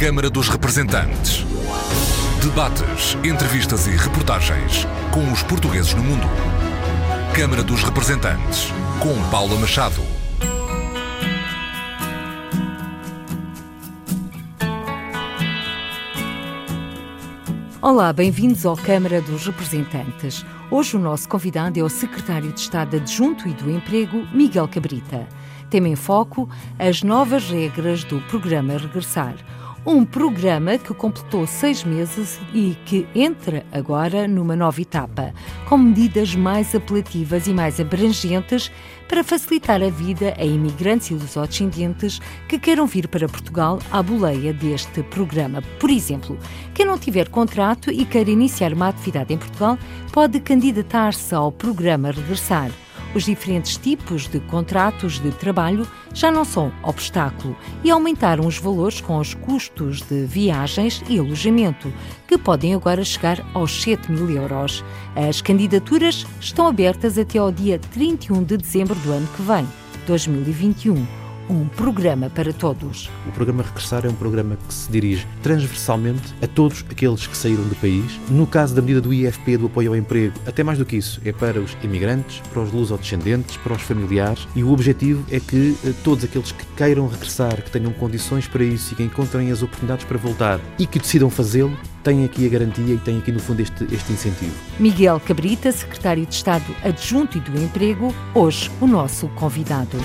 Câmara dos Representantes. Debates, entrevistas e reportagens com os portugueses no mundo. Câmara dos Representantes, com Paula Machado. Olá, bem-vindos ao Câmara dos Representantes. Hoje o nosso convidado é o Secretário de Estado Adjunto e do Emprego, Miguel Cabrita. Tema em foco as novas regras do programa Regressar. Um programa que completou seis meses e que entra agora numa nova etapa, com medidas mais apelativas e mais abrangentes para facilitar a vida a imigrantes e lusodescendentes que queiram vir para Portugal à boleia deste programa. Por exemplo, quem não tiver contrato e queira iniciar uma atividade em Portugal pode candidatar-se ao programa Regressar. Os diferentes tipos de contratos de trabalho já não são obstáculo e aumentaram os valores com os custos de viagens e alojamento, que podem agora chegar aos 7 mil euros. As candidaturas estão abertas até ao dia 31 de dezembro do ano que vem, 2021 um programa para todos. O programa Regressar é um programa que se dirige transversalmente a todos aqueles que saíram do país. No caso da medida do IFP, do apoio ao emprego, até mais do que isso, é para os imigrantes, para os lusodescendentes, para os familiares e o objetivo é que eh, todos aqueles que queiram regressar, que tenham condições para isso e que encontrem as oportunidades para voltar e que decidam fazê-lo, têm aqui a garantia e têm aqui, no fundo, este, este incentivo. Miguel Cabrita, Secretário de Estado Adjunto e do Emprego, hoje o nosso convidado.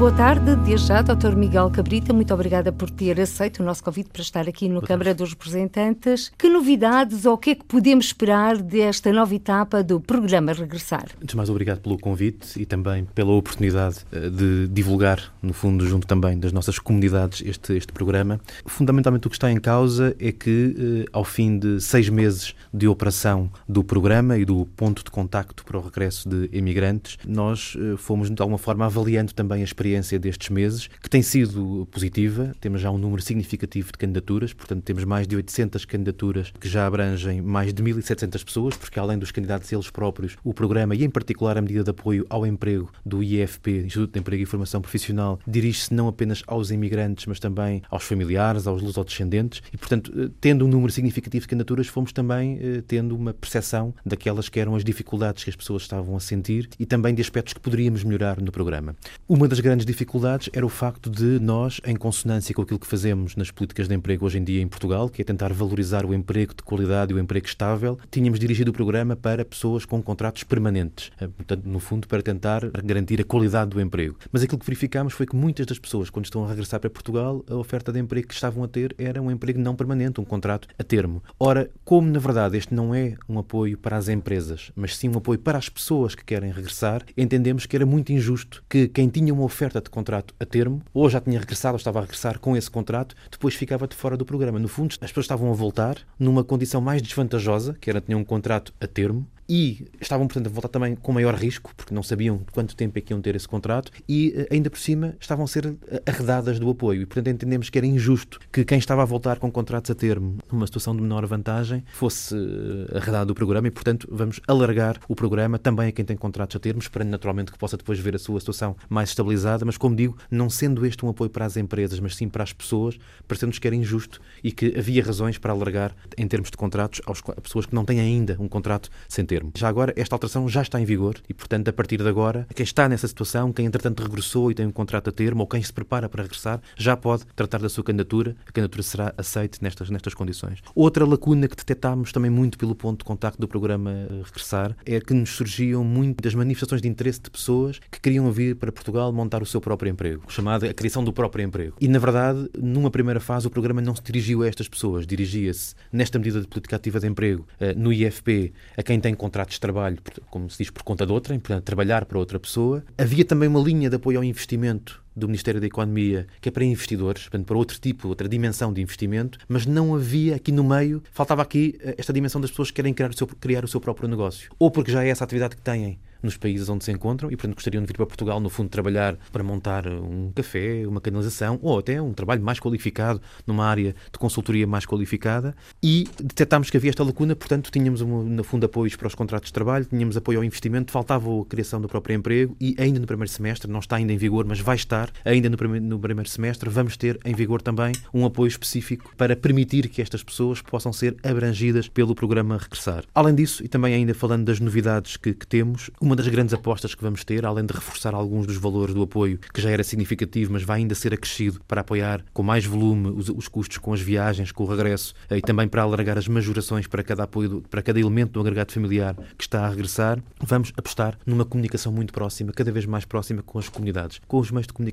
Boa tarde, desde já, Dr. Miguel Cabrita, muito obrigada por ter aceito o nosso convite para estar aqui no Câmara dos Representantes. Que novidades ou o que é que podemos esperar desta nova etapa do programa Regressar? Antes de mais, obrigado pelo convite e também pela oportunidade eh, de divulgar, no fundo, junto também das nossas comunidades, este, este programa. Fundamentalmente, o que está em causa é que, eh, ao fim de seis meses de operação do programa e do ponto de contacto para o regresso de imigrantes, nós eh, fomos, de alguma forma, avaliando também a experiência experiência destes meses, que tem sido positiva. Temos já um número significativo de candidaturas, portanto, temos mais de 800 candidaturas que já abrangem mais de 1.700 pessoas, porque além dos candidatos eles próprios, o programa e, em particular, a medida de apoio ao emprego do IFP, Instituto de Emprego e Formação Profissional, dirige-se não apenas aos imigrantes, mas também aos familiares, aos lusodescendentes, e, portanto, eh, tendo um número significativo de candidaturas, fomos também eh, tendo uma percepção daquelas que eram as dificuldades que as pessoas estavam a sentir e também de aspectos que poderíamos melhorar no programa. Uma das grandes grandes dificuldades era o facto de nós, em consonância com aquilo que fazemos nas políticas de emprego hoje em dia em Portugal, que é tentar valorizar o emprego de qualidade e o emprego estável, tínhamos dirigido o programa para pessoas com contratos permanentes, eh, portanto, no fundo, para tentar garantir a qualidade do emprego. Mas aquilo que verificámos foi que muitas das pessoas, quando estão a regressar para Portugal, a oferta de emprego que estavam a ter era um emprego não permanente, um contrato a termo. Ora, como na verdade este não é um apoio para as empresas, mas sim um apoio para as pessoas que querem regressar, entendemos que era muito injusto que quem tinha uma oferta oferta de contrato a termo, ou já tinha regressado ou estava a regressar com esse contrato, depois ficava de fora do programa. No fundo, as pessoas estavam a voltar numa condição mais desvantajosa, que era tinham um contrato a termo, e estavam, portanto, a voltar também com maior risco, porque não sabiam quanto tempo é que iam ter esse contrato, e eh, ainda por cima estavam a ser eh, arredadas do apoio. E, portanto, entendemos que era injusto que quem estava a voltar com contratos a termo, numa situação de menor vantagem, fosse eh, arredado do programa. E, portanto, vamos alargar o programa também a quem tem contratos a termo, esperando naturalmente que possa depois ver a sua situação mais estabilizada, mas, como digo, não sendo este um apoio para as empresas, mas sim para as pessoas, parecendo-nos que era injusto e que havia razões para alargar, em termos de contratos, às pessoas que não têm ainda um contrato sem termo termo. Já agora, esta alteração já está em vigor e, portanto, a partir de agora, quem está nessa situação, quem entretanto regressou e tem um contrato a termo ou quem se prepara para regressar, já pode tratar da sua candidatura. A candidatura será aceita nestas, nestas condições. Outra lacuna que detectámos também muito pelo ponto de contacto do programa Regressar é que nos surgiam muitas manifestações de interesse de pessoas que queriam vir para Portugal montar o seu próprio emprego, chamada a criação do próprio emprego. E, na verdade, numa primeira fase, o programa não se dirigiu a estas pessoas, dirigia-se, nesta medida de política ativa de emprego, eh, no IFP, a quem tem contratos de trabalho, como se diz, por conta de outrem, portanto, trabalhar para outra pessoa. Havia também uma linha de apoio ao investimento do Ministério da Economia, que é para investidores, portanto, para outro tipo, outra dimensão de investimento, mas não havia aqui no meio, faltava aqui eh, esta dimensão das pessoas que querem criar o seu, criar o seu próprio negócio. Ou porque já é essa atividade que têm nos países onde se encontram e, portanto, gostariam de vir para Portugal, no fundo, trabalhar para montar um café, uma canalização ou até um trabalho mais qualificado numa área de consultoria mais qualificada. E detectámos que havia esta lacuna, portanto, tínhamos, um, no fundo, apoios para os contratos de trabalho, tínhamos apoio ao investimento, faltava a criação do próprio emprego e, ainda no primeiro semestre, não está ainda em vigor, mas vai estar ainda no primeiro, no primeiro semestre, vamos ter em vigor também um apoio específico para permitir que estas pessoas possam ser abrangidas pelo programa Regressar. Além disso, e também ainda falando das novidades que, que temos, uma das grandes apostas que vamos ter, além de reforçar alguns dos valores do apoio, que já era significativo, mas vai ainda ser acrescido para apoiar com mais volume os, os custos com as viagens, com o regresso, eh, e também para alargar as majorações para cada apoio, para cada elemento do agregado familiar que está a regressar, vamos apostar numa comunicação muito próxima, cada vez mais próxima com as comunidades, com os meios de comunicação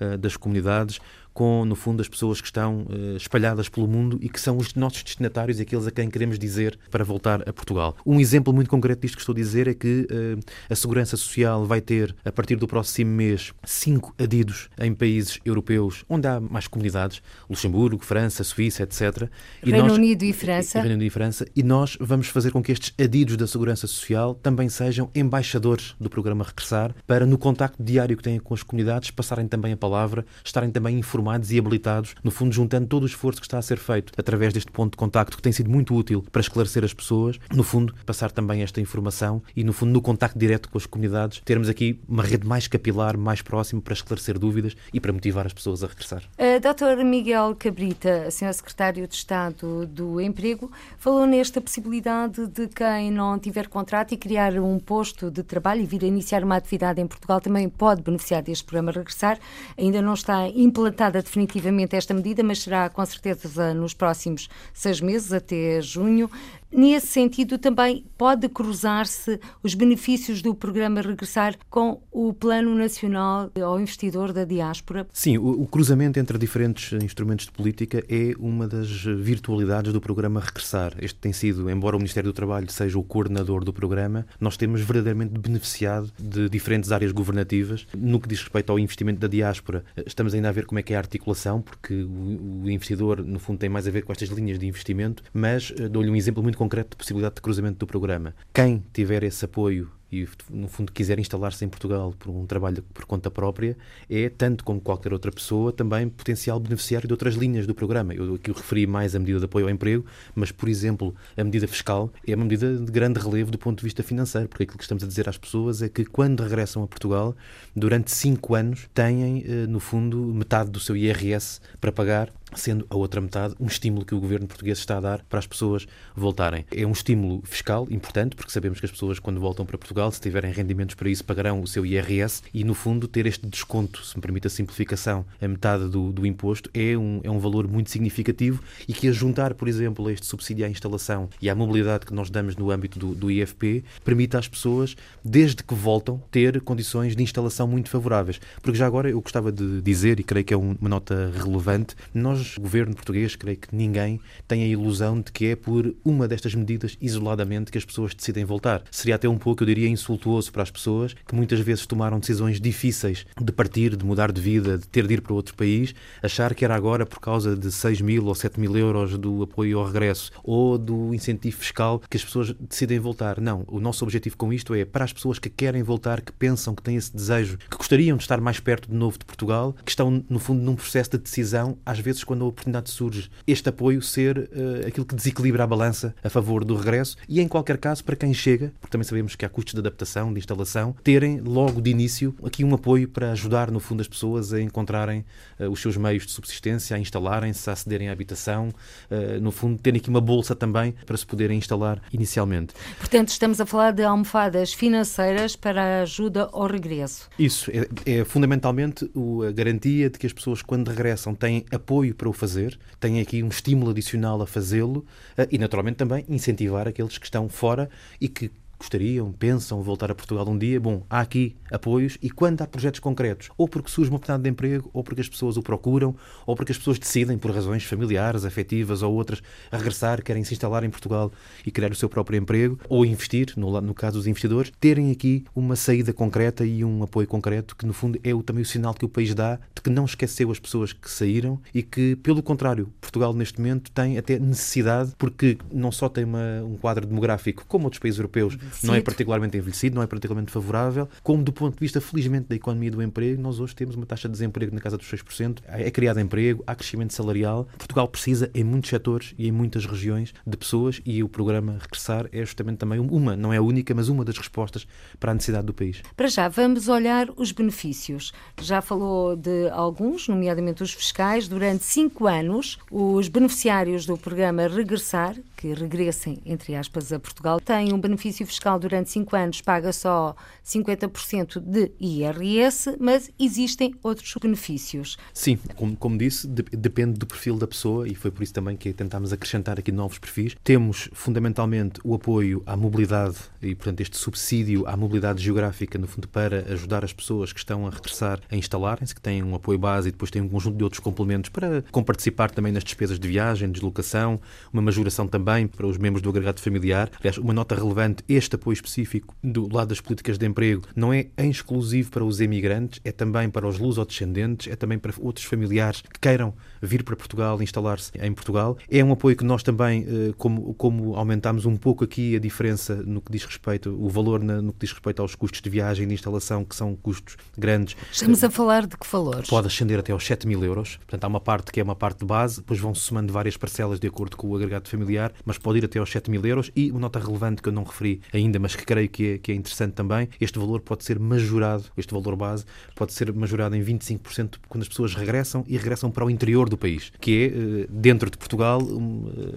uh, das comunidades, com, no fundo, as pessoas que estão uh, espalhadas pelo mundo e que são os nossos destinatários e aqueles a quem queremos dizer para voltar a Portugal. Um exemplo muito concreto disto que estou a dizer é que uh, a Segurança Social vai ter, a partir do próximo mês, cinco adidos em países europeus onde há mais comunidades, Luxemburgo, França, Suíça, etc. E Reino nós, Unido e França. E, Reino Unido e França. E nós vamos fazer com que estes adidos da Segurança Social também sejam embaixadores do programa Regressar para, no contacto diário que têm com as comunidades, passarem também a palavra, estarem também informados informados e habilitados, no fundo juntando todo o esforço que está a ser feito através deste ponto de contacto que tem sido muito útil para esclarecer as pessoas, no fundo passar também esta informação e no fundo no contacto direto com as comunidades, termos aqui uma rede mais capilar, mais próxima para esclarecer dúvidas e para motivar as pessoas a regressar. Uh, Dr. Miguel Cabrita, Sr. Secretário de Estado do Emprego, falou nesta possibilidade de quem não tiver contrato e criar um posto de trabalho e vir a iniciar uma atividade em Portugal também pode beneficiar deste programa Regressar. Ainda não está implantado definitivamente esta medida, mas será com certeza nos próximos seis meses, até junho. Nesse sentido, também pode cruzar-se os benefícios do programa Regressar com o Plano Nacional ao Investidor da Diáspora? Sim, o, o, cruzamento entre diferentes instrumentos de política é uma das virtualidades do programa Regressar. Este tem sido, embora o Ministério do Trabalho seja o coordenador do programa, nós temos verdadeiramente beneficiado de diferentes áreas governativas. No que diz respeito ao investimento da diáspora, estamos ainda a ver como é que é a articulação, porque o, o investidor, no fundo, tem mais a ver com estas linhas de investimento, mas eh, dou-lhe um exemplo muito concreto de possibilidade de cruzamento do programa. Quem tiver esse apoio e, no fundo, quiser instalar-se em Portugal por um trabalho por conta própria, é, tanto como qualquer outra pessoa, também potencial beneficiário de outras linhas do programa. Eu aqui referi mais a medida de apoio ao emprego, mas, por exemplo, a medida fiscal é uma medida de grande relevo do ponto de vista financeiro, porque aquilo que estamos a dizer às pessoas é que, quando regressam a Portugal, durante cinco anos, têm, eh, no fundo, metade do seu IRS para pagar sendo a outra metade um estímulo que o governo português está a dar para as pessoas voltarem. É um estímulo fiscal importante, porque sabemos que as pessoas, quando voltam para Portugal, se tiverem rendimentos para isso, pagarão o seu IRS e, no fundo, ter este desconto, se me permite a simplificação, a metade do, do imposto, é um, é um valor muito significativo e que, a juntar, por exemplo, este subsídio à instalação e à mobilidade que nós damos no âmbito do, do IFP, permite às pessoas, desde que voltam, ter condições de instalação muito favoráveis. Porque já agora eu gostava de dizer, e creio que é uma nota relevante, nós nós, governo português, creio que ninguém tem a ilusão de que é por uma destas medidas isoladamente que as pessoas decidem voltar. Seria até um pouco, eu diria, insultuoso para as pessoas que muitas vezes tomaram decisões difíceis de partir, de mudar de vida, de ter de ir para outro país, achar que era agora por causa de 6 mil ou 7 mil euros do apoio ao regresso ou do incentivo fiscal que as pessoas decidem voltar. Não, o nosso objetivo com isto é para as pessoas que querem voltar, que pensam que têm esse desejo, que gostariam de estar mais perto de novo de Portugal, que estão, no fundo, num processo de decisão, às vezes quando a oportunidade surge, este apoio ser uh, aquilo que desequilibra a balança a favor do regresso e, em qualquer caso, para quem chega, porque também sabemos que há custos de adaptação, de instalação, terem logo de início aqui um apoio para ajudar, no fundo, as pessoas a encontrarem uh, os seus meios de subsistência, a instalarem-se, a acederem à habitação, uh, no fundo, terem aqui uma bolsa também para se poderem instalar inicialmente. Portanto, estamos a falar de almofadas financeiras para a ajuda ao regresso. Isso, é, é fundamentalmente a garantia de que as pessoas, quando regressam, têm apoio para o fazer, têm aqui um estímulo adicional a fazê-lo eh, e, naturalmente, também incentivar aqueles que estão fora e que gostariam, pensam voltar a Portugal um dia, bom, há aqui apoios e quando há projetos concretos, ou porque surge uma oportunidade de emprego, ou porque as pessoas o procuram, ou porque as pessoas decidem, por razões familiares, afetivas ou outras, regressar, querem se instalar em Portugal e criar o seu próprio emprego, ou investir, no, no caso dos investidores, terem aqui uma saída concreta e um apoio concreto, que no fundo é o, também o sinal que o país dá de que não esqueceu as pessoas que saíram e que, pelo contrário, Portugal neste momento tem até necessidade, porque não só tem uma, um quadro demográfico, como outros países europeus, não é particularmente envelhecido, não é particularmente favorável, como do ponto de vista, felizmente, da economia do emprego, nós hoje temos uma taxa de desemprego na casa dos 6%, é criado emprego, há crescimento salarial. Portugal precisa, em muitos setores e em muitas regiões, de pessoas e o programa Regressar é justamente também uma, não é a única, mas uma das respostas para a necessidade do país. Para já, vamos olhar os benefícios. Já falou de alguns, nomeadamente os fiscais. Durante cinco anos, os beneficiários do programa Regressar, que regressem, entre aspas, a Portugal, têm um benefício fiscal durante cinco anos, paga só 50% de IRS, mas existem outros benefícios. Sim, como, como disse, de, depende do perfil da pessoa e foi por isso também que tentámos acrescentar aqui novos perfis. Temos, fundamentalmente, o apoio à mobilidade e, portanto, este subsídio à mobilidade geográfica, no fundo, para ajudar as pessoas que estão a regressar a instalarem-se, que têm um apoio base e depois têm um conjunto de outros complementos para comparticipar também nas despesas de viagem, deslocação, uma majoração também para os membros do agregado familiar. Aliás, uma nota relevante, este apoio específico do lado das políticas de emprego não é exclusivo para os emigrantes, é também para os lusodescendentes, é também para outros familiares que queiram vir para Portugal, instalar-se em Portugal. É um apoio que nós também, eh, como, como aumentámos um pouco aqui a diferença no que diz respeito, o valor no que diz respeito aos custos de viagem e de instalação, que são custos grandes. Estamos a falar de que valores? Pode ascender até aos 7 mil euros. Portanto, há uma parte que é uma parte de base, depois vão se somando várias parcelas de acordo com o agregado familiar, mas pode ir até aos 7 mil euros. E uma nota relevante que eu não referi ainda, mas que creio que é, que é interessante também, este valor pode ser majorado, este valor base, pode ser majorado em 25% quando as pessoas regressam e regressam para o interior do país, que é, eh, dentro de Portugal,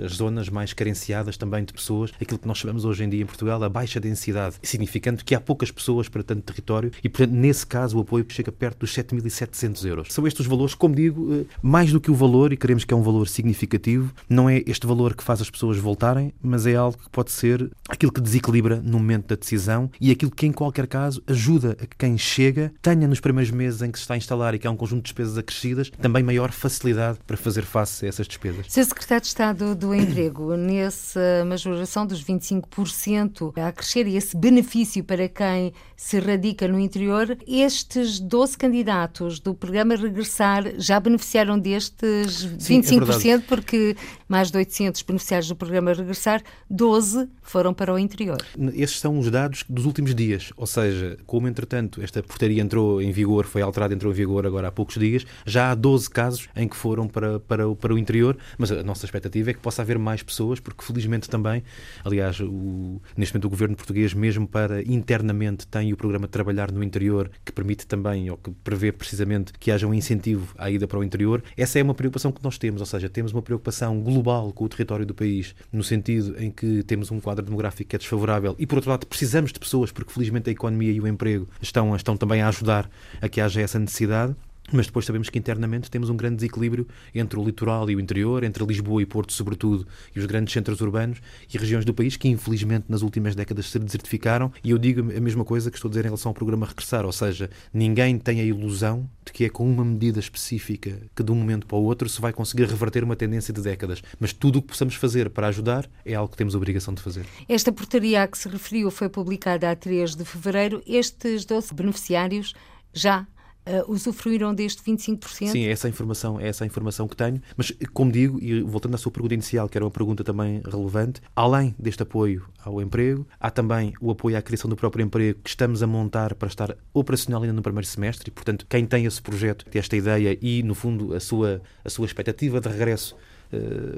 as zonas mais carenciadas também de pessoas, aquilo que nós chamamos hoje em dia em Portugal a baixa densidade, significando que há poucas pessoas para tanto território e, portanto, nesse caso, o apoio chega perto dos 7.700 euros. São estes os valores, como digo, eh, mais do que o valor, e queremos que é um valor significativo, não é este valor que faz as pessoas voltarem, mas é algo que pode ser aquilo que desequilibra no momento da decisão e aquilo que, em qualquer caso, ajuda a que quem chega tenha nos primeiros meses em que se está a instalar e que há um conjunto de despesas acrescidas, também maior facilidade para fazer face a essas despesas. Sr. Secretário de Estado do Emprego, nessa majoração dos 25% a crescer e esse benefício para quem se radica no interior, estes 12 candidatos do programa Regressar já beneficiaram destes Sim, 25%, é porque mais de 800 beneficiários do programa Regressar, 12 foram para o interior. Esses são os dados dos últimos dias, ou seja, como entretanto esta portaria entrou em vigor, foi alterada, entrou em vigor agora há poucos dias, já há 12 casos em que foram para, para, para o interior, mas a nossa expectativa é que possa haver mais pessoas, porque felizmente também, aliás, o, neste momento o governo português, mesmo para internamente, tem o programa de trabalhar no interior, que permite também, ou que prevê precisamente que haja um incentivo à ida para o interior. Essa é uma preocupação que nós temos, ou seja, temos uma preocupação global com o território do país, no sentido em que temos um quadro demográfico que é desfavorável e, por outro lado, precisamos de pessoas, porque felizmente a economia e o emprego estão, estão também a ajudar a que haja essa necessidade. Mas depois sabemos que internamente temos um grande desequilíbrio entre o litoral e o interior, entre Lisboa e Porto, sobretudo, e os grandes centros urbanos e regiões do país que, infelizmente, nas últimas décadas se desertificaram. E eu digo a mesma coisa que estou a dizer em relação ao programa Regressar, ou seja, ninguém tem a ilusão de que é com uma medida específica que, de um momento para o outro, se vai conseguir reverter uma tendência de décadas. Mas tudo o que possamos fazer para ajudar é algo que temos a obrigação de fazer. Esta portaria a que se referiu foi publicada a 3 de fevereiro. Estes 12 beneficiários já uh, usufruíram deste 25%? Sim, é essa a informação, é essa informação que tenho. Mas, como digo, e voltando à sua pergunta inicial, que era uma pergunta também relevante, além deste apoio ao emprego, há também o apoio à criação do próprio emprego que estamos a montar para estar operacional ainda no primeiro semestre. E, portanto, quem tem esse projeto, esta ideia e, no fundo, a sua, a sua expectativa de regresso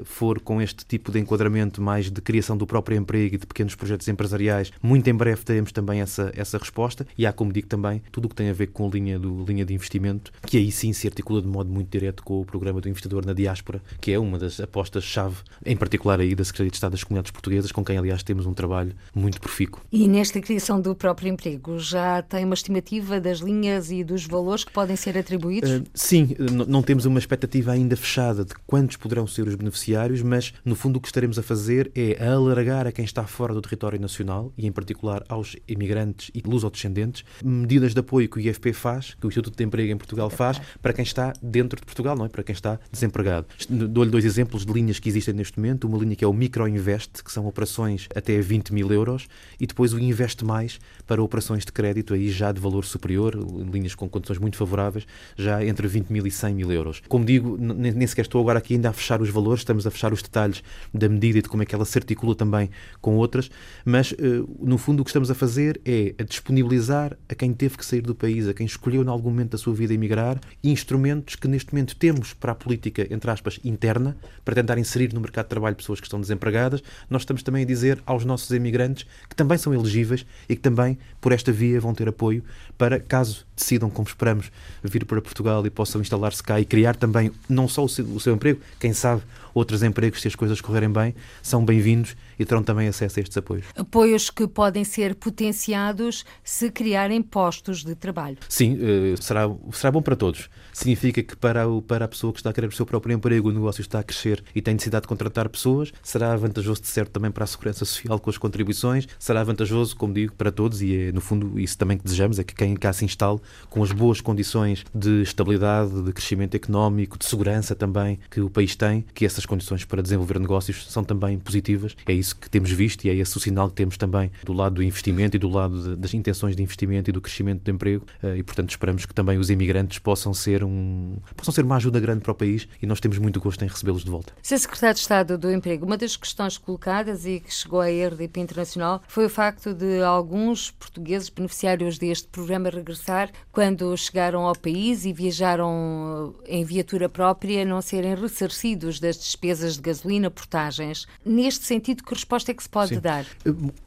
for com este tipo de enquadramento mais de criação do próprio emprego e de pequenos projetos empresariais, muito em breve teremos também essa, essa resposta. E há, como digo também, tudo o que tem a ver com a linha, do, linha de investimento, que aí sim se articula de modo muito direto com o programa do investidor na diáspora, que é uma das apostas-chave, em particular aí da Secretaria de Estado das Comunidades Portuguesas, com quem, aliás, temos um trabalho muito profícuo. E nesta criação do próprio emprego, já tem uma estimativa das linhas e dos valores que podem ser atribuídos? Uh, sim, não temos uma expectativa ainda fechada de quantos poderão ser os beneficiários, mas no fundo o que estaremos a fazer é alargar a quem está fora do território nacional e em particular aos imigrantes e lusodescendentes, medidas de apoio que o IFP faz, que o Instituto de Emprego em Portugal faz, para quem está dentro de Portugal, não é? Para quem está desempregado. Dou-lhe dois exemplos de linhas que existem neste momento. Uma linha que é o Microinvest, que são operações até 20 mil euros, e depois o Investe Mais para operações de crédito aí já de valor superior, linhas com condições muito favoráveis, já entre 20 mil e 100 mil euros. Como digo, nem sequer estou agora aqui ainda a fechar os os valores, estamos a fechar os detalhes da medida e de como é que ela se articula também com outras, mas no fundo o que estamos a fazer é a disponibilizar a quem teve que sair do país, a quem escolheu em algum momento da sua vida emigrar, instrumentos que neste momento temos para a política, entre aspas, interna, para tentar inserir no mercado de trabalho pessoas que estão desempregadas. Nós estamos também a dizer aos nossos imigrantes que também são elegíveis e que também, por esta via, vão ter apoio para, caso decidam, como esperamos, vir para Portugal e possam instalar-se cá e criar também não só o seu, o seu emprego, quem sabe outros empregos, se as coisas correrem bem, são bem-vindos e terão também acesso a estes apoios. Apoios que podem ser potenciados se criarem postos de trabalho. Sim, eh, será, será bom para todos. Significa que para, o, para a pessoa que está a querer o seu próprio emprego, o negócio está a crescer e tem necessidade de contratar pessoas, será vantajoso de certo também para a segurança social com as contribuições, será vantajoso, como digo, para todos e é no fundo isso também que desejamos, é que quem cá se instale com as boas condições de estabilidade, de crescimento económico, de segurança também que o país tem, que essas condições para desenvolver negócios são também positivas. É isso que temos visto e é esse o sinal que temos também do lado do investimento e do lado de, das intenções de investimento e do crescimento do emprego eh, e, portanto, esperamos que também os imigrantes possam ser, um, possam ser uma ajuda grande para o país e nós temos muito gosto em recebê-los de volta. Sr. Secretário de Estado do Emprego, uma das questões colocadas e que chegou à RDP Internacional foi o facto de alguns portugueses beneficiários deste programa regressar quando chegaram ao país e viajaram em viatura própria não serem ressarcidos das despesas de gasolina, portagens. Neste sentido, que resposta é que se pode Sim. dar?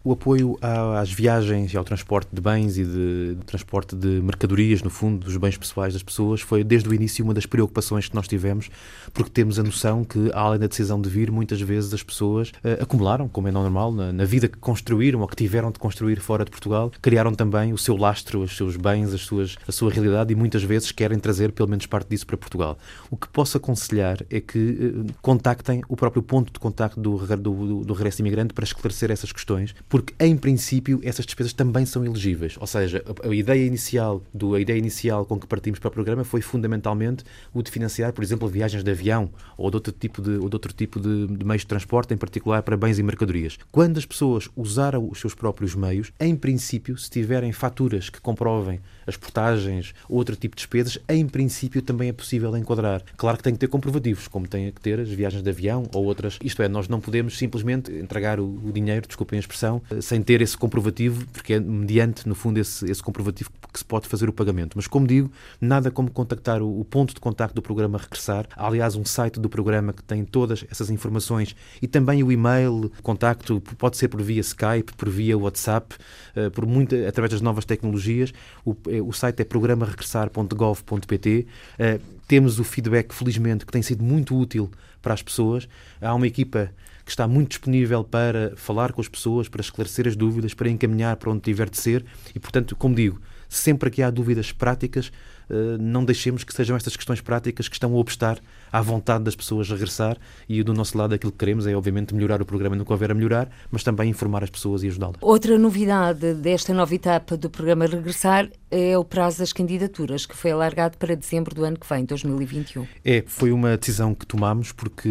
O apoio às viagens e ao transporte de bens e de, de, transporte de mercadorias, no fundo, dos bens pessoais das pessoas, foi desde o início uma das preocupações que nós tivemos, porque temos a noção que, além da decisão de vir, muitas vezes as pessoas uh, acumularam, como é normal, na, na, vida que construíram ou que tiveram de construir fora de Portugal, criaram também o seu lastro, os seus bens, as suas, a sua realidade e muitas vezes querem trazer pelo menos parte disso para Portugal. O que posso aconselhar é que uh, contactem o próprio ponto de contacto do, do, do, regresso imigrante para esclarecer essas questões, porque em princípio essas despesas também são elegíveis. Ou seja, a, a, ideia inicial do a ideia inicial com que partimos para o programa foi fundamentalmente o de financiar, por exemplo, viagens de avião ou de outro tipo de, ou de, outro tipo de, de meios de transporte, em particular para bens e mercadorias. Quando as pessoas usaram os seus próprios meios, em princípio, se tiverem faturas que comprovem as portagens ou outro tipo de despesas, em princípio também é possível enquadrar. Claro que tem que ter comprovativos, como tem que ter as viagens de avião ou outras. Isto é, nós não podemos simplesmente entregar o, o dinheiro, desculpem a expressão, eh, sem ter esse comprovativo, porque é mediante, no fundo, esse, esse comprovativo que se pode fazer o pagamento. Mas, como digo, nada como contactar o, o ponto de contacto do programa Regressar. Há, aliás, um site do programa que tem todas essas informações e também o e-mail, contacto, pode ser por via Skype, por via WhatsApp, eh, por muita, através das novas tecnologias. O, eh, o site é programaregressar.gov.pt. Temos o feedback, felizmente, que tem sido muito útil para as pessoas. Há uma equipa que está muito disponível para falar com as pessoas, para esclarecer as dúvidas, para encaminhar para onde tiver de ser e, portanto, como digo, sempre que há dúvidas práticas, não deixemos que sejam estas questões práticas que estão a obstar à vontade das pessoas regressar e do nosso lado aquilo que queremos é obviamente melhorar o programa no que houver a melhorar, mas também informar as pessoas e ajudá-las. Outra novidade desta nova etapa do programa Regressar é o prazo das candidaturas, que foi alargado para dezembro do ano que vem, 2021. É, foi uma decisão que tomamos porque,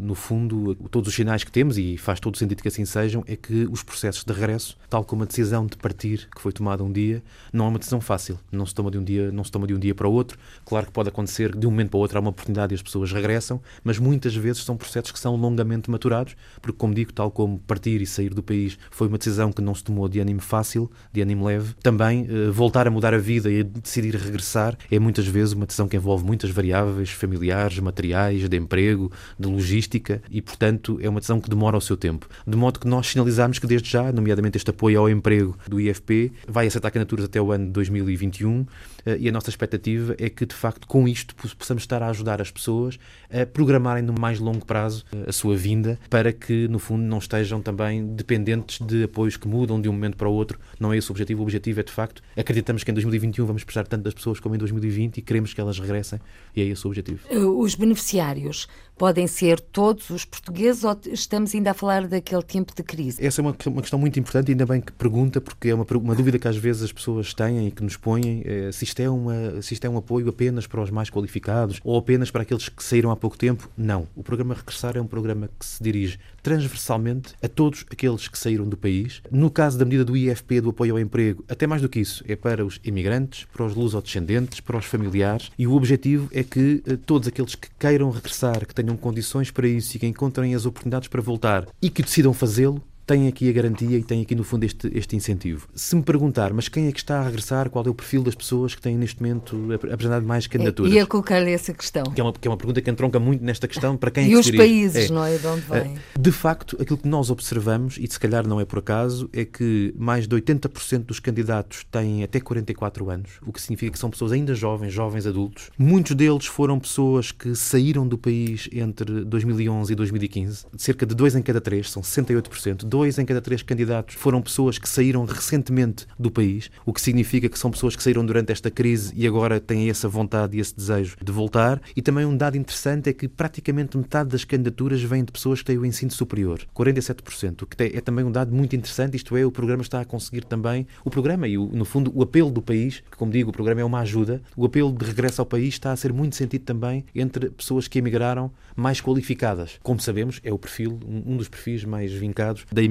no fundo, todos os sinais que temos, e faz todo sentido que assim sejam, é que os processos de regresso, tal como a decisão de partir, que foi tomada um dia, não é uma decisão fácil, não se toma de um dia, não se toma de um dia para o outro. Claro que pode acontecer de um momento para o outro há uma oportunidade e as pessoas regressam, mas muitas vezes são processos que são longamente maturados, porque, como digo, tal como partir e sair do país foi uma decisão que não se tomou de ânimo fácil, de ânimo leve, também eh, voltar a mudar a vida e decidir regressar é muitas vezes uma decisão que envolve muitas variáveis familiares, materiais, de emprego, de logística e, portanto, é uma decisão que demora o seu tempo. De modo que nós sinalizamos que desde já, nomeadamente este apoio ao emprego do IFP, vai aceitar candidaturas até o ano de 2021 eh, e a nossa expectativa é que, de facto, com isto possamos estar a ajudar as pessoas a programarem no mais longo prazo eh, a sua vinda para que, no fundo, não estejam também dependentes de apoios que mudam de um momento para o outro. Não é esse o objetivo. O objetivo é, de facto, acreditamos que em 2021 vamos precisar tanto das pessoas como em 2020 e queremos que elas regressem e é esse o objetivo. Eh, os beneficiários podem ser todos os portugueses ou estamos ainda a falar daquele tempo de crise? Essa é uma, uma questão muito importante, ainda bem que pergunta, porque é uma, uma dúvida que às vezes as pessoas têm e que nos põem, é, se isto, é uma, se isto é um apoio apenas para os mais qualificados ou apenas para aqueles que saíram há pouco tempo. Não. O programa Regressar é um programa que se dirige transversalmente a todos aqueles que saíram do país. No caso da medida do IFP, do apoio ao emprego, até mais do que isso, é para os imigrantes, para os lusodescendentes, para os familiares e o objetivo é que eh, todos aqueles que queiram regressar, que tenham condições para isso e que encontrem as oportunidades para voltar e que decidam fazê-lo, tem aqui a garantia e tem aqui, no fundo, este, este incentivo. Se me perguntar, mas quem é que está a regressar, qual é o perfil das pessoas que têm neste momento apresentado mais candidaturas? Ia colocar-lhe essa questão. Que é, uma, que é uma pergunta que entronca muito nesta questão, para quem é que E os países, é. não é? De onde vem? De facto, aquilo que nós observamos, e se calhar não é por acaso, é que mais de 80% dos candidatos têm até 44 anos, o que significa que são pessoas ainda jovens, jovens adultos. Muitos deles foram pessoas que saíram do país entre 2011 e 2015. Cerca de dois em cada três, são 68%. Dois em cada três candidatos foram pessoas que saíram recentemente do país, o que significa que são pessoas que saíram durante esta crise e agora têm essa vontade e esse desejo de voltar. E também um dado interessante é que praticamente metade das candidaturas vêm de pessoas que têm o ensino superior, 47%, o que é também um dado muito interessante, isto é, o programa está a conseguir também, o programa e, no fundo, o apelo do país, que como digo, o programa é uma ajuda, o apelo de regresso ao país está a ser muito sentido também entre pessoas que emigraram mais qualificadas. Como sabemos, é o perfil, um dos perfis mais vincados da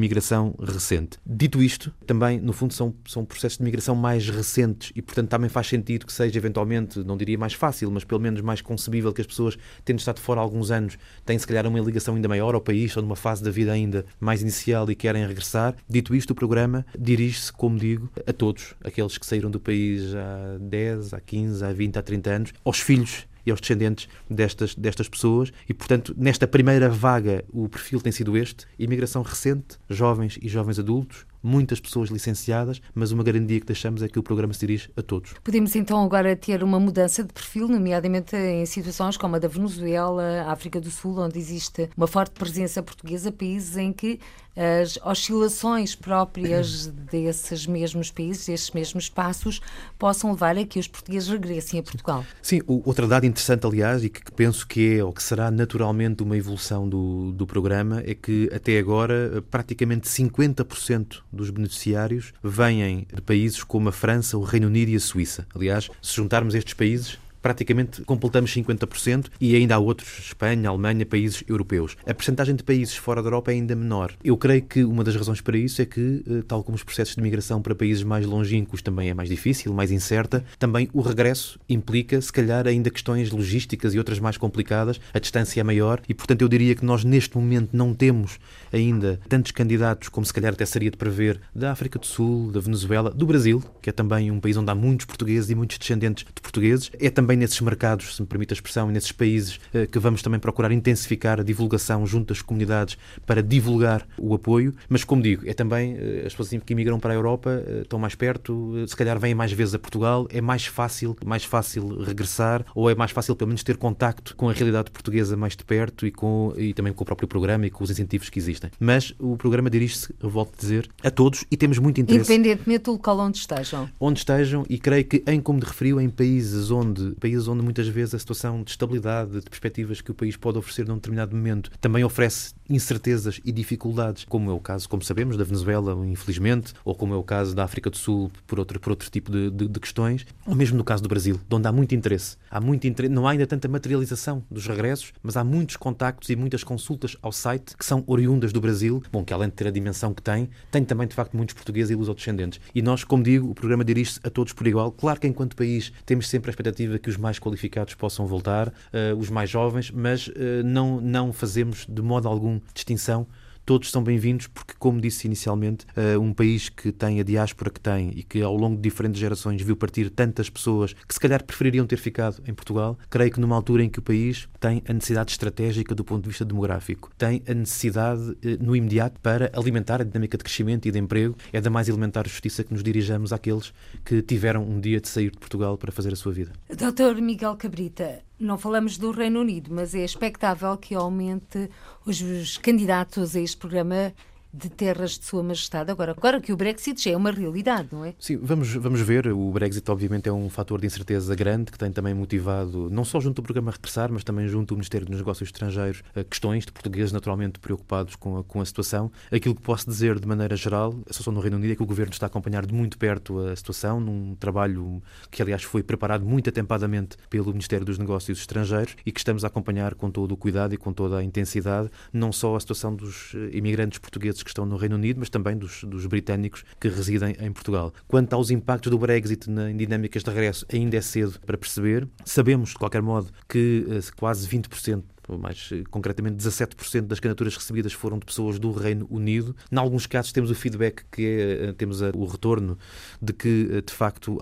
recente. Dito isto, também, no fundo, são, são processos de migração mais recentes e, portanto, também faz sentido que seja eventualmente, não diria mais fácil, mas pelo menos mais concebível que as pessoas, tendo estado fora há alguns anos, têm se calhar uma ligação ainda maior ao país, ou numa fase da vida ainda mais inicial e querem regressar. Dito isto, o programa dirige-se, como digo, a todos, aqueles que saíram do país há 10, há 15, há 20, há 30 anos, aos filhos e aos descendentes destas, destas pessoas. E, portanto, nesta primeira vaga, o perfil tem sido este: imigração recente, jovens e jovens adultos, muitas pessoas licenciadas, mas uma garantia que deixamos é que o programa se dirige a todos. Podemos então agora ter uma mudança de perfil, nomeadamente em situações como a da Venezuela, a África do Sul, onde existe uma forte presença portuguesa, países em que as oscilações próprias desses mesmos países, desses mesmos espaços, possam levar a que os portugueses regressem a Portugal. Sim, outra dado interessante, aliás, e que penso que é ou que será naturalmente uma evolução do, do programa, é que até agora praticamente 50% dos beneficiários vêm de países como a França, o Reino Unido e a Suíça. Aliás, se juntarmos estes países, praticamente completamos 50% e ainda há outros, Espanha, Alemanha, países europeus. A percentagem de países fora da Europa é ainda menor. Eu creio que uma das razões para isso é que, eh, tal como os processos de migração para países mais longínquos também é mais difícil, mais incerta, também o regresso implica, se calhar, ainda questões logísticas e outras mais complicadas, a distância é maior e, portanto, eu diria que nós neste momento não temos ainda tantos candidatos como se calhar até seria de prever da África do Sul, da Venezuela, do Brasil, que é também um país onde há muitos portugueses e muitos descendentes de portugueses. É também também nesses mercados, se me permite a expressão, e nesses países eh, que vamos também procurar intensificar a divulgação junto às comunidades para divulgar o apoio. Mas, como digo, é também eh, as pessoas que imigram para a Europa eh, estão mais perto, se calhar vêm mais vezes a Portugal, é mais fácil, mais fácil regressar ou é mais fácil pelo menos ter contacto com a realidade portuguesa mais de perto e, com, e também com o próprio programa e com os incentivos que existem. Mas o programa dirige-se, volto a dizer, a todos e temos muito interesse. Independentemente do local onde estejam. Onde estejam e creio que, em como de referiu, em países onde países onde muitas vezes a situação de estabilidade, de perspectivas que o país pode oferecer num determinado momento, também oferece incertezas e dificuldades, como é o caso, como sabemos, da Venezuela, infelizmente, ou como é o caso da África do Sul, por outro, por outro tipo de, de, de questões, ou mesmo no caso do Brasil, onde há muito interesse. Há muito interesse, não há ainda tanta materialização dos regressos, mas há muitos contactos e muitas consultas ao site que são oriundas do Brasil, bom, que além de ter a dimensão que tem, tem também, de facto, muitos portugueses e lusodescendentes. E nós, como digo, o programa dirige-se a todos por igual. Claro que, enquanto país, temos sempre a expectativa que os mais qualificados possam voltar, uh, os mais jovens, mas uh, não, não fazemos de modo algum distinção todos são bem-vindos porque, como disse inicialmente, uh, um país que tem a diáspora que tem e que ao longo de diferentes gerações viu partir tantas pessoas que se calhar prefeririam ter ficado em Portugal, creio que numa altura em que o país tem a necessidade estratégica do ponto de vista demográfico, tem a necessidade uh, no imediato para alimentar a dinâmica de crescimento e de emprego, é da mais elementar justiça que nos dirijamos àqueles que tiveram um dia de sair de Portugal para fazer a sua vida. Doutor Miguel Cabrita, não falamos do Reino Unido, mas é expectável que aumente os candidatos a este programa de terras de Sua Majestade, agora, agora que o Brexit já é uma realidade, não é? Sim, vamos, vamos ver. O Brexit, obviamente, é um fator de incerteza grande que tem também motivado, não só junto ao programa Regressar, mas também junto ao Ministério dos Negócios Estrangeiros, questões de portugueses naturalmente preocupados com a, com a situação. Aquilo que posso dizer de maneira geral, a situação no Reino Unido, é que o Governo está a acompanhar de muito perto a situação, num trabalho que, aliás, foi preparado muito atempadamente pelo Ministério dos Negócios Estrangeiros e que estamos a acompanhar com todo o cuidado e com toda a intensidade, não só a situação dos eh, imigrantes portugueses que estão no Reino Unido, mas também dos, dos britânicos que residem em Portugal. Quanto aos impactos do Brexit em dinâmicas de regresso, ainda é cedo para perceber. Sabemos, de qualquer modo, que eh, quase 20% mais eh, concretamente 17% das candidaturas recebidas foram de pessoas do Reino Unido. Em alguns casos temos o feedback que é, eh, temos o retorno de que, eh, de facto,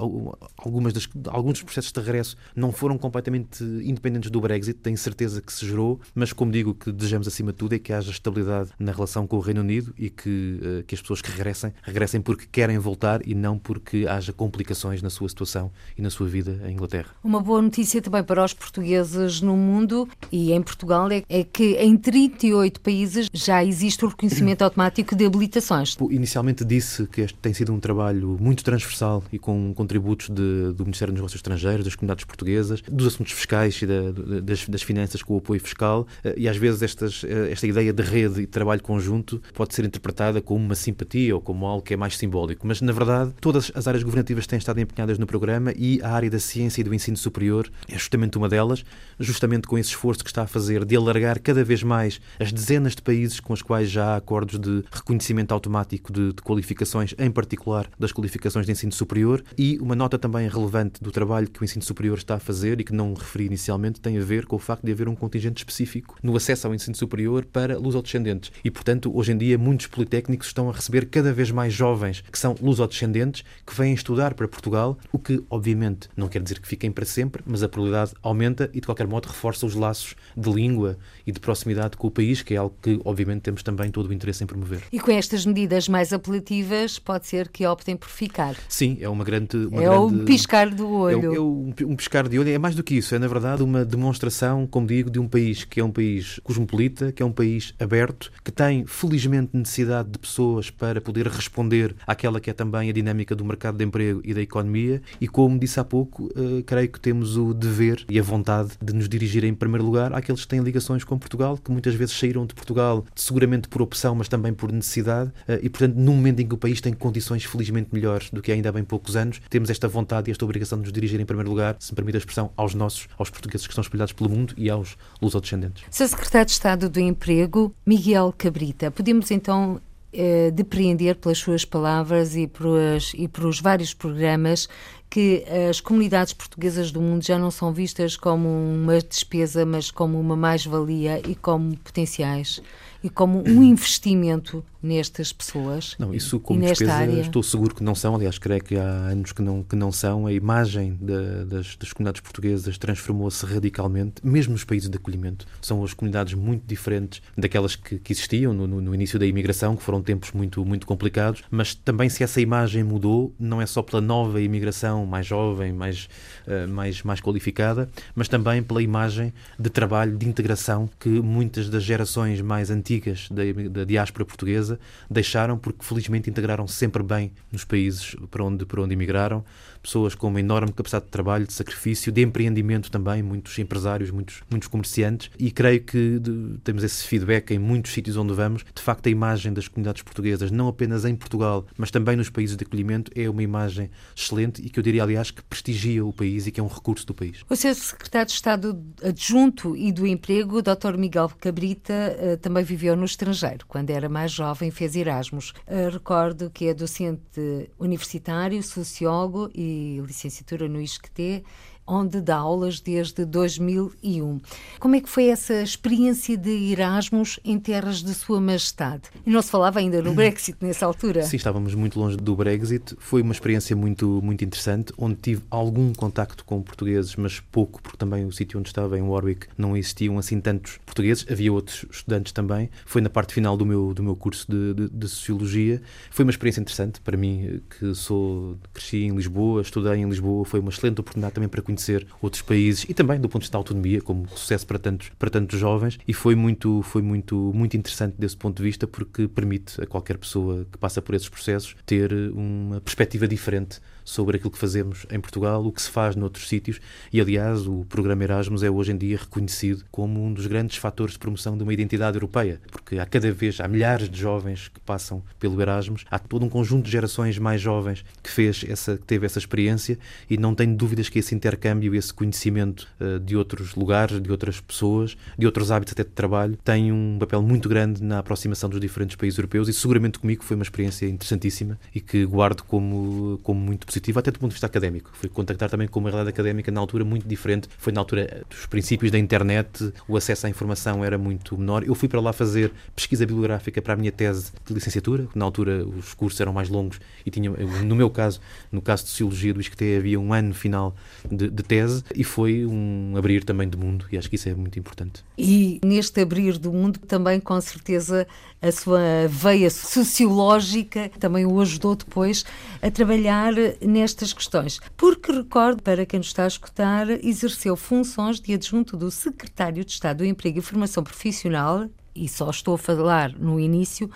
algumas das, alguns dos processos de regresso não foram completamente independentes do Brexit, tenho certeza que se gerou, mas como digo, o que desejamos acima de tudo é que haja estabilidade na relação com o Reino Unido e que, que as pessoas que regressem, regressem porque querem voltar e não porque haja complicações na sua situação e na sua vida em Inglaterra. Uma boa notícia também para os portugueses no mundo e em Portugal Portugal é, é que em 38 países já existe o reconhecimento automático de habilitações. Inicialmente disse que este tem sido um trabalho muito transversal e com contributos de, do Ministério dos Negócios Estrangeiros, das comunidades portuguesas, dos assuntos fiscais e da, das, das, finanças com o apoio fiscal eh, e às vezes estas, eh, esta ideia de rede e trabalho conjunto pode ser interpretada como uma simpatia ou como algo que é mais simbólico, mas na verdade todas as áreas governativas têm estado empenhadas no programa e a área da ciência e do ensino superior é justamente uma delas, justamente com esse esforço que está a fazer fazer de alargar cada vez mais as dezenas de países com os quais já há acordos de reconhecimento automático de, de qualificações, em particular das qualificações de ensino superior, e uma nota também relevante do trabalho que o ensino superior está a fazer e que não referi inicialmente tem a ver com o facto de haver um contingente específico no acesso ao ensino superior para lusodescendentes. E, portanto, hoje em dia, muitos politécnicos estão a receber cada vez mais jovens que são lusodescendentes que vêm estudar para Portugal, o que, obviamente, não quer dizer que fiquem para sempre, mas a probabilidade aumenta e, de qualquer modo, reforça os laços de língua e de proximidade com o país, que é algo que, obviamente, temos também todo o interesse em promover. E com estas medidas mais apelativas, pode ser que optem por ficar. Sim, é uma grande. Uma é grande... um piscar do olho. É, é um, um piscar de olho, é mais do que isso, é na verdade uma demonstração, como digo, de um país que é um país cosmopolita, que é um país aberto, que tem, felizmente, necessidade de pessoas para poder responder àquela que é também a dinâmica do mercado de emprego e da economia. E como disse há pouco, uh, creio que temos o dever e a vontade de nos dirigir em primeiro lugar àqueles que têm ligações com Portugal, que muitas vezes saíram de Portugal seguramente por opção, mas também por necessidade, eh, e portanto, num momento em que o país tem condições felizmente melhores do que ainda há bem poucos anos, temos esta vontade e esta obrigação de nos dirigir em primeiro lugar, se me permite a expressão, aos nossos, aos portugueses que estão espalhados pelo mundo e aos lusodescendentes. Sr. Secretário de Estado do Emprego, Miguel Cabrita, podemos então eh, depreender pelas suas palavras e por, as, e por os vários programas que as comunidades portuguesas do mundo já não são vistas como uma despesa, mas como uma mais-valia e como potenciais e como um investimento nestas pessoas? Não, isso como despesa área? estou seguro que não são. Aliás, creio que há anos que não, que não são. A imagem de, das, das comunidades portuguesas transformou-se radicalmente, mesmo nos países de acolhimento. São as comunidades muito diferentes daquelas que, que existiam no, no, no, início da imigração, que foram tempos muito, muito complicados. Mas também se essa imagem mudou, não é só pela nova imigração mais jovem, mais, uh, mais, mais qualificada, mas também pela imagem de trabalho, de integração que muitas das gerações mais antigas da, da diáspora portuguesa deixaram porque felizmente integraram -se sempre bem nos países para onde, para onde emigraram, pessoas com uma enorme capacidade de trabalho, de sacrifício, de empreendimento também, muitos empresários, muitos, muitos comerciantes, e creio que de, temos esse feedback em muitos sítios onde vamos. De facto, a imagem das comunidades portuguesas, não apenas em Portugal, mas também nos países de acolhimento, é uma imagem excelente e que eu diria, aliás, que prestigia o país e que é um recurso do país. O seu secretário de Estado adjunto e do Emprego, Dr. Miguel Cabrita, eh, também viveu no estrangeiro, quando era mais jovem, fez Erasmus. Eh, recordo que é docente universitário, sociólogo e licenciatura no ISCTE onde dá aulas desde 2001. Como é que foi essa experiência de Erasmus em terras de Sua Majestade? E não se falava ainda no Brexit nessa altura? Sim, estávamos muito longe do Brexit. Foi uma experiência muito, muito interessante, onde tive algum contacto com portugueses, mas pouco, porque também o sítio onde estava, em Warwick, não existiam assim tantos portugueses. Havia outros estudantes também. Foi na parte final do meu, do meu curso de, de, de Sociologia. Foi uma experiência interessante para mim, que sou, cresci em Lisboa, estudei em Lisboa. Foi uma excelente oportunidade também para conhecer conhecer outros países e também do ponto de vista da autonomia, como sucesso para tantos, para tantos jovens. E foi muito, foi muito, muito interessante desse ponto de vista porque permite a qualquer pessoa que passa por esses processos ter uma perspectiva diferente sobre aquilo que fazemos em Portugal, o que se faz noutros sítios. E, aliás, o programa Erasmus é hoje em dia reconhecido como um dos grandes fatores de promoção de uma identidade europeia, porque há cada vez, há milhares de jovens que passam pelo Erasmus, há todo um conjunto de gerações mais jovens que fez essa, que teve essa experiência e não tenho dúvidas que esse intercâmbio, esse conhecimento uh, de outros lugares, de outras pessoas, de outros hábitos até de trabalho, tem um papel muito grande na aproximação dos diferentes países europeus e seguramente comigo foi uma experiência interessantíssima e que guardo como, como muito positiva até do ponto de vista académico. Fui contactar também com uma realidade académica na altura muito diferente. Foi na altura dos princípios da internet, o acesso à informação era muito menor. Eu fui para lá fazer pesquisa bibliográfica para a minha tese de licenciatura. Na altura os cursos eram mais longos e tinha, no meu caso, no caso de Sociologia do ISCTE, havia um ano final de, de tese e foi um abrir também do mundo e acho que isso é muito importante. E neste abrir do mundo também, com certeza, a sua veia sociológica também o ajudou depois a trabalhar nestas questões. Porque recordo, para quem nos está a escutar, exerceu funções de adjunto do Secretário de Estado do Emprego e Formação Profissional, e só estou a falar no início,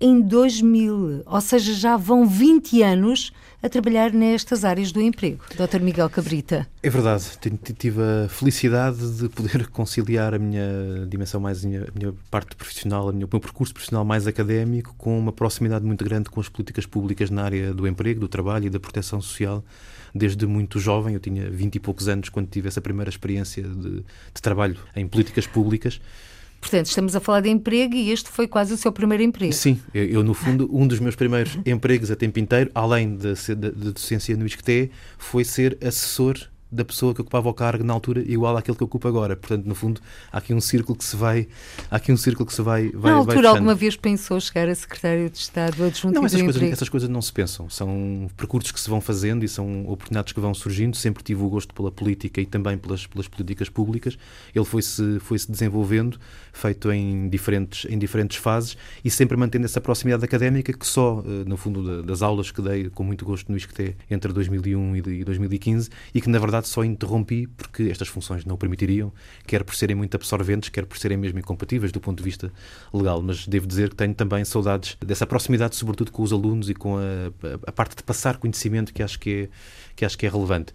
em 2000, ou seja, já vão 20 anos a trabalhar nestas áreas do emprego. Dr. Miguel Cabrita. É verdade, tive a felicidade de poder conciliar a minha dimensão mais, a minha, parte profissional, o meu percurso profissional mais académico com uma proximidade muito grande com as políticas públicas na área do emprego, do trabalho e da proteção social desde muito jovem. Eu tinha 20 e poucos anos quando tive essa primeira experiência de, de trabalho em políticas públicas Portanto, estamos a falar de emprego e este foi quase o seu primeiro emprego. Sim, eu, eu no fundo, um dos meus primeiros empregos a tempo inteiro, além da docência no ISCTE, foi ser assessor da pessoa que ocupava o cargo na altura igual àquele que ocupa agora. Portanto, no fundo, há aqui um círculo que se vai, há aqui um círculo que se vai, vai Na altura, vai alguma vez pensou chegar a secretário de Estado adjunto Não, essas coisas, essas coisas não se pensam. São percursos que se vão fazendo e são oportunidades que vão surgindo. Sempre tive o gosto pela política e também pelas, pelas políticas públicas. Ele foi-se foi -se desenvolvendo, feito em diferentes, em diferentes fases e sempre mantendo essa proximidade académica que só, eh, no fundo, das aulas que dei com muito gosto no ISCTE entre 2001 e 2015 e que, na verdade, só interrompi porque estas funções não o permitiriam, quer por serem muito absorventes, quer por serem mesmo incompatíveis do ponto de vista legal. Mas devo dizer que tenho também saudades dessa proximidade, sobretudo com os alunos e com a, a parte de passar conhecimento que acho que é, que acho que é relevante.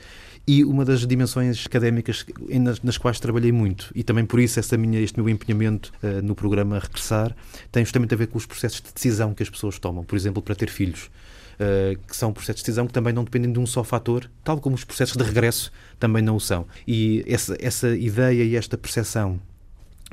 E uma das dimensões académicas nas, nas, quais trabalhei muito, e também por isso essa minha, este meu empenhamento uh, no programa Regressar, tem justamente a ver com os processos de decisão que as pessoas tomam. Por exemplo, para ter filhos. Uh, que são processos de decisão que também não dependem de um só fator, tal como os processos de regresso também não o são. E essa, essa ideia e esta percepção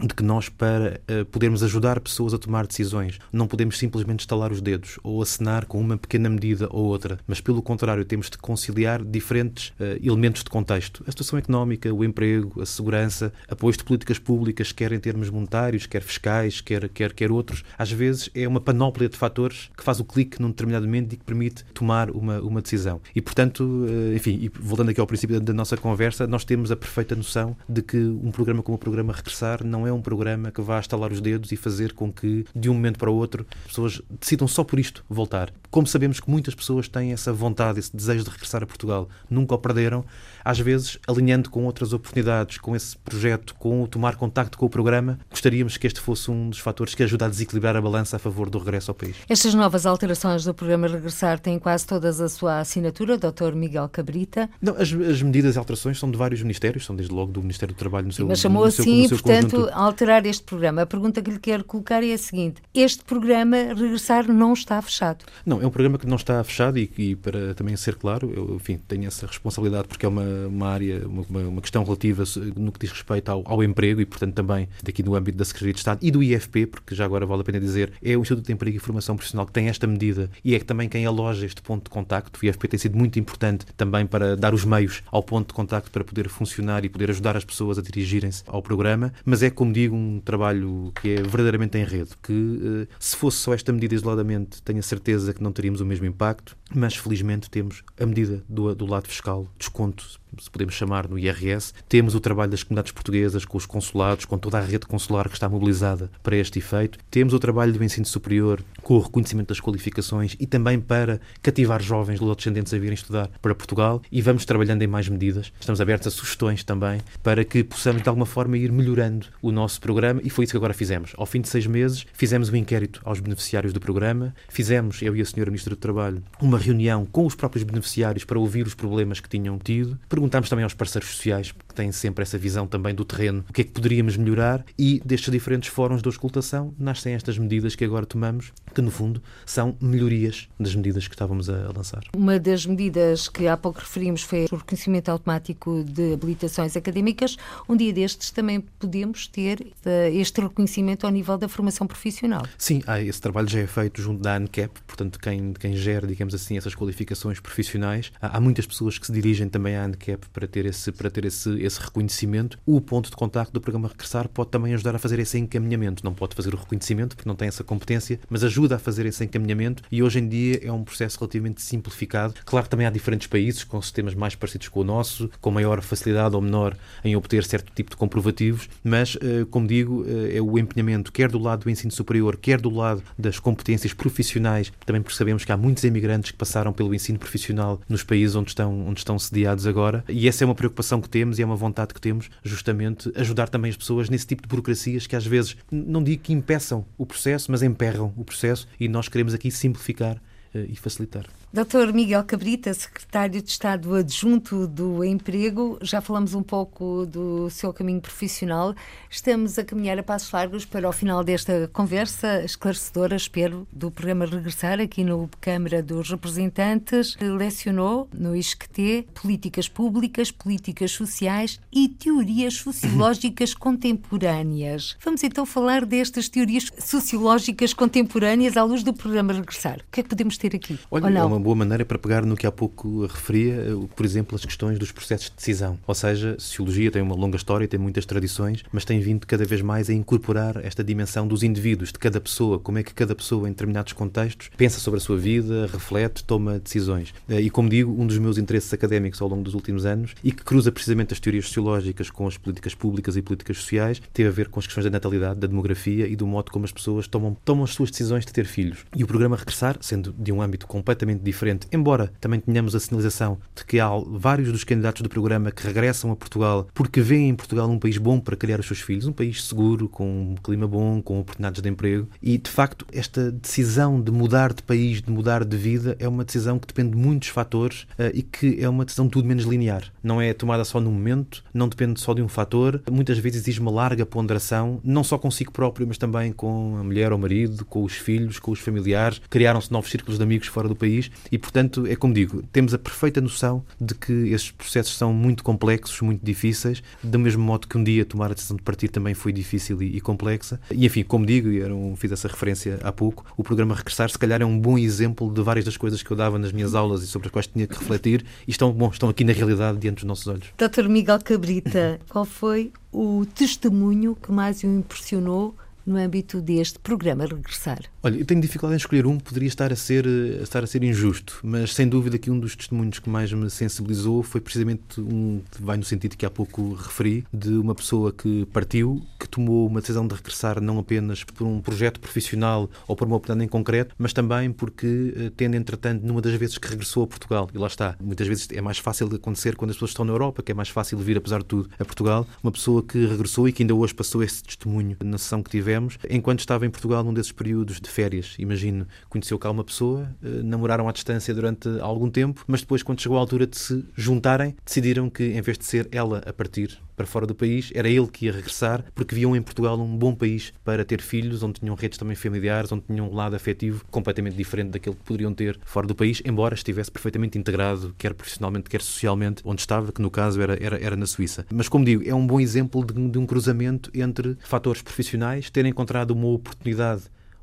de que nós, para uh, podermos ajudar pessoas a tomar decisões, não podemos simplesmente estalar os dedos ou assinar com uma pequena medida ou outra, mas pelo contrário, temos de conciliar diferentes uh, elementos de contexto. A situação económica, o emprego, a segurança, apoios de políticas públicas, quer em termos monetários, quer fiscais, quer, quer, quer outros. Às vezes é uma panóplia de fatores que faz o clique num determinado momento e que permite tomar uma, uma decisão. E, portanto, uh, enfim, e voltando aqui ao princípio da nossa conversa, nós temos a perfeita noção de que um programa como o programa Regressar não é um programa que vá estalar os dedos e fazer com que, de um momento para o outro, pessoas decidam só por isto voltar. Como sabemos que muitas pessoas têm essa vontade, esse desejo de regressar a Portugal, nunca o perderam, às vezes, alinhando com outras oportunidades, com esse projeto, com o tomar contacto com o programa, gostaríamos que este fosse um dos fatores que ajuda a desequilibrar a balança a favor do regresso ao país. Estas novas alterações do programa Regressar têm quase todas a sua assinatura, Dr. Miguel Cabrita. Não, as, as medidas e alterações são de vários ministérios, são desde logo do Ministério do Trabalho no seu Mas chamou no assim, seu, portanto, conjunto. alterar este programa. A pergunta que lhe quero colocar é a seguinte: este programa Regressar não está fechado? Não, é um programa que não está fechado e, e para também ser claro, eu, enfim, tenho essa responsabilidade porque é uma, uma área uma, uma questão relativa no que diz respeito ao, ao, emprego e, portanto, também daqui no âmbito da Secretaria de Estado e do IFP, porque já agora vale a pena dizer, é o Instituto de Emprego e Formação Profissional que tem esta medida e é também quem aloja este ponto de contacto. O IFP tem sido muito importante também para dar os meios ao ponto de contacto para poder funcionar e poder ajudar as pessoas a dirigirem-se ao programa, mas é, como digo, um trabalho que é verdadeiramente em rede, que eh, se fosse só esta medida isoladamente, tenho a certeza que não teríamos o mesmo impacto, mas felizmente temos a medida do, do lado fiscal, desconto se podemos chamar, no IRS. Temos o trabalho das comunidades portuguesas, com os consulados, com toda a rede consular que está mobilizada para este efeito. Temos o trabalho do ensino superior, com o reconhecimento das qualificações e também para cativar jovens descendentes a virem estudar para Portugal. E vamos trabalhando em mais medidas. Estamos abertos a sugestões também para que possamos, de alguma forma, ir melhorando o nosso programa. E foi isso que agora fizemos. Ao fim de seis meses, fizemos um inquérito aos beneficiários do programa. Fizemos, eu e a senhora Ministra do Trabalho, uma reunião com os próprios beneficiários para ouvir os problemas que tinham tido. Perguntámos também aos parceiros sociais, que têm sempre essa visão também do terreno, o que é que poderíamos melhorar e destes diferentes fóruns de auscultação nascem estas medidas que agora tomamos, que no fundo são melhorias das medidas que estávamos a lançar. Uma das medidas que há pouco referimos foi o reconhecimento automático de habilitações académicas. Um dia destes também podemos ter eh, este reconhecimento ao nível da formação profissional. Sim, esse trabalho já é feito junto da ANCAP, portanto, quem, quem gera, digamos assim, essas qualificações profissionais. Há, há muitas pessoas que se dirigem também à ANCAP para ter esse, para ter esse, esse reconhecimento. O ponto de contacto do programa Regressar pode também ajudar a fazer esse encaminhamento. Não pode fazer o reconhecimento, porque não tem essa competência, mas ajuda a fazer esse encaminhamento e hoje em dia é um processo relativamente simplificado. Claro que também há diferentes países com sistemas mais parecidos com o nosso, com maior facilidade ou menor em obter certo tipo de comprovativos, mas, eh, como digo, eh, é o empenhamento quer do lado do ensino superior, quer do lado das competências profissionais, também porque sabemos que há muitos imigrantes que passaram pelo ensino profissional nos países onde estão, onde estão sediados agora, e essa é uma preocupação que temos e é uma vontade que temos, justamente ajudar também as pessoas nesse tipo de burocracias que às vezes, não digo que impeçam o processo, mas emperram o processo e nós queremos aqui simplificar eh, e facilitar. Dr. Miguel Cabrita, secretário de Estado adjunto do Emprego, já falamos um pouco do seu caminho profissional. Estamos a caminhar a passos largos para o final desta conversa esclarecedora, espero, do programa Regressar aqui no Câmara dos Representantes. Lecionou no ISCTE políticas públicas, políticas sociais e teorias sociológicas contemporâneas. Vamos então falar destas teorias sociológicas contemporâneas à luz do programa Regressar. O que é que podemos ter aqui? Olha, ou não? Boa maneira para pegar no que há pouco referia, eh, por exemplo, as questões dos processos de decisão. Ou seja, a sociologia tem uma longa história, tem muitas tradições, mas tem vindo cada vez mais a incorporar esta dimensão dos indivíduos, de cada pessoa, como é que cada pessoa, em determinados contextos, pensa sobre a sua vida, reflete, toma decisões. Eh, e, como digo, um dos meus interesses académicos ao longo dos últimos anos, e que cruza precisamente as teorias sociológicas com as políticas públicas e políticas sociais, teve a ver com as questões da natalidade, da demografia e do modo como as pessoas tomam, tomam as suas decisões de ter filhos. E o programa Regressar, sendo de um âmbito completamente diferente, embora também tenhamos a sinalização de que há vários dos candidatos do programa que regressam a Portugal porque veem em Portugal um país bom para criar os seus filhos, um país seguro, com um clima bom, com oportunidades de emprego. E, de facto, esta decisão de mudar de país, de mudar de vida, é uma decisão que depende de muitos fatores uh, e que é uma decisão tudo menos linear. Não é tomada só no momento, não depende só de um fator. Muitas vezes exige uma larga ponderação, não só consigo próprio, mas também com a mulher ou o marido, com os filhos, com os familiares. Criaram-se novos círculos de amigos fora do país e, portanto, é como digo, temos a perfeita noção de que estes processos são muito complexos, muito difíceis, do mesmo modo que um dia tomar a decisão de partir também foi difícil e, e complexa. E, enfim, como digo, era um, fiz essa referência há pouco, o programa Regressar, se calhar, é um bom exemplo de várias das coisas que eu dava nas minhas aulas e sobre as quais tinha que refletir e estão, bom, estão aqui na realidade diante dos nossos olhos. Dr. Miguel Cabrita, qual foi o testemunho que mais o impressionou no âmbito deste programa Regressar? Olha, eu tenho dificuldade em escolher um, poderia estar a ser, a estar a ser injusto, mas sem dúvida que um dos testemunhos que mais me sensibilizou foi precisamente um que vai no sentido que há pouco referi, de uma pessoa que partiu, que tomou uma decisão de regressar não apenas por um projeto profissional ou por uma oportunidade em concreto, mas também porque, eh, tendo entretanto, numa das vezes que regressou a Portugal, e lá está, muitas vezes é mais fácil de acontecer quando as pessoas estão na Europa, que é mais fácil vir, apesar de tudo, a Portugal, uma pessoa que regressou e que ainda hoje passou esse testemunho na sessão que tivemos tivemos, enquanto estava em Portugal num desses períodos de férias. Imagino, conheceu cá uma pessoa, eh, namoraram à distância durante algum tempo, mas depois, quando chegou a altura de se juntarem, decidiram que, em vez de ser ela a partir para fora do país, era ele que ia regressar, porque viam em Portugal um bom país para ter filhos, onde tinham redes também familiares, onde tinham um lado afetivo completamente diferente daquele que poderiam ter fora do país, embora estivesse perfeitamente integrado, quer profissionalmente, quer socialmente, onde estava, que no caso era, era, era na Suíça. Mas, como digo, é um bom exemplo de, de um cruzamento entre fatores profissionais, ter encontrado uma oportunidade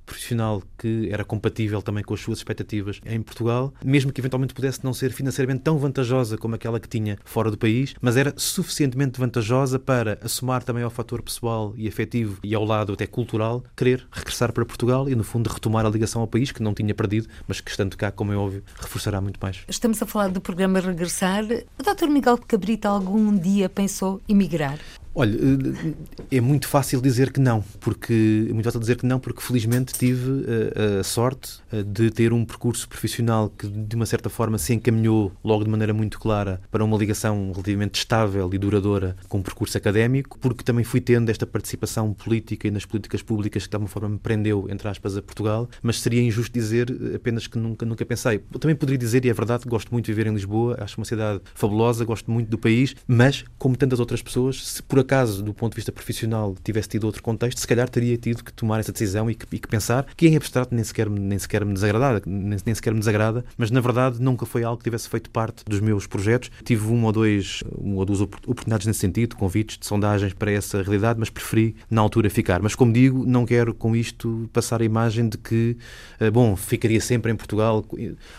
profissional que era compatível também com as suas expectativas em Portugal, mesmo que eventualmente pudesse não ser financeiramente tão vantajosa como aquela que tinha fora do país, mas era suficientemente vantajosa para assumar também ao fator pessoal e afetivo e ao lado até cultural, querer regressar para Portugal e, no fundo, retomar a ligação ao país que não tinha perdido, mas que, estando cá, como é óbvio, reforçará muito mais. Estamos a falar do programa Regressar. O Dr. Miguel Cabrita algum dia pensou emigrar? Olha, eh, é muito fácil dizer que não, porque é muito fácil dizer que não, porque felizmente tive a, eh, a sorte eh, de ter um percurso profissional que de uma certa forma se encaminhou logo de maneira muito clara para uma ligação relativamente estável e duradoura com o percurso académico, porque também fui tendo esta participação política e nas políticas públicas que de alguma forma me prendeu, entre aspas, a Portugal, mas seria injusto dizer apenas que nunca, nunca pensei. Também poderia dizer, e é verdade, gosto muito de viver em Lisboa, acho uma cidade fabulosa, gosto muito do país, mas, como tantas outras pessoas, se por acaso, do ponto de vista profissional, tivesse tido outro contexto, se calhar teria tido que tomar essa decisão e que, e que pensar, que em abstrato nem sequer, nem sequer me desagrada, nem, nem, sequer me desagrada, mas na verdade nunca foi algo que tivesse feito parte dos meus projetos. Tive uma ou, dois, ou duas oportunidades nesse sentido, convites de sondagens para essa realidade, mas preferi na altura ficar. Mas como digo, não quero com isto passar a imagem de que, eh, bom, ficaria sempre em Portugal.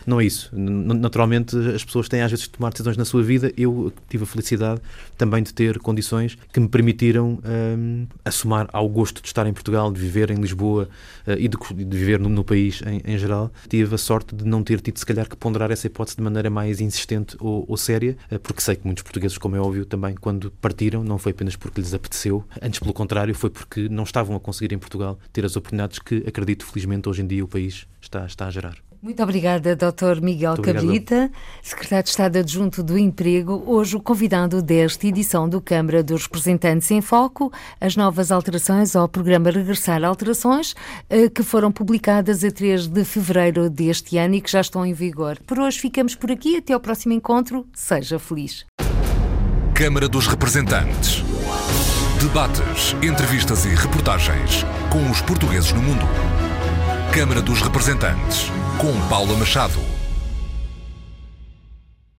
Não é isso. Naturalmente, as pessoas têm às vezes de tomar decisões na sua vida. Eu tive a felicidade também de ter condições que me permitiram um, assumar ao gosto de estar em Portugal, de viver em Lisboa uh, e de, de, viver no, no país em, em, geral. Tive a sorte de não ter tido, se calhar, que ponderar essa hipótese de maneira mais insistente ou, ou séria, uh, porque sei que muitos portugueses, como é óbvio, também quando partiram, não foi apenas porque lhes apeteceu, antes pelo contrário, foi porque não estavam a conseguir em Portugal ter as oportunidades que, acredito, felizmente, hoje em dia o país está, está a gerar. Muito obrigada, Dr. Miguel Muito Cabrita, obrigado. Secretário de Estado Adjunto do Emprego, hoje o convidado desta edição do Câmara dos Representantes em Foco, as novas alterações ao programa Regressar Alterações, eh, que foram publicadas a 3 de fevereiro deste ano e que já estão em vigor. Por hoje ficamos por aqui, até ao próximo encontro, seja feliz. Câmara dos Representantes. Debates, entrevistas e reportagens com os portugueses no mundo. Câmara dos Representantes com Paula Machado.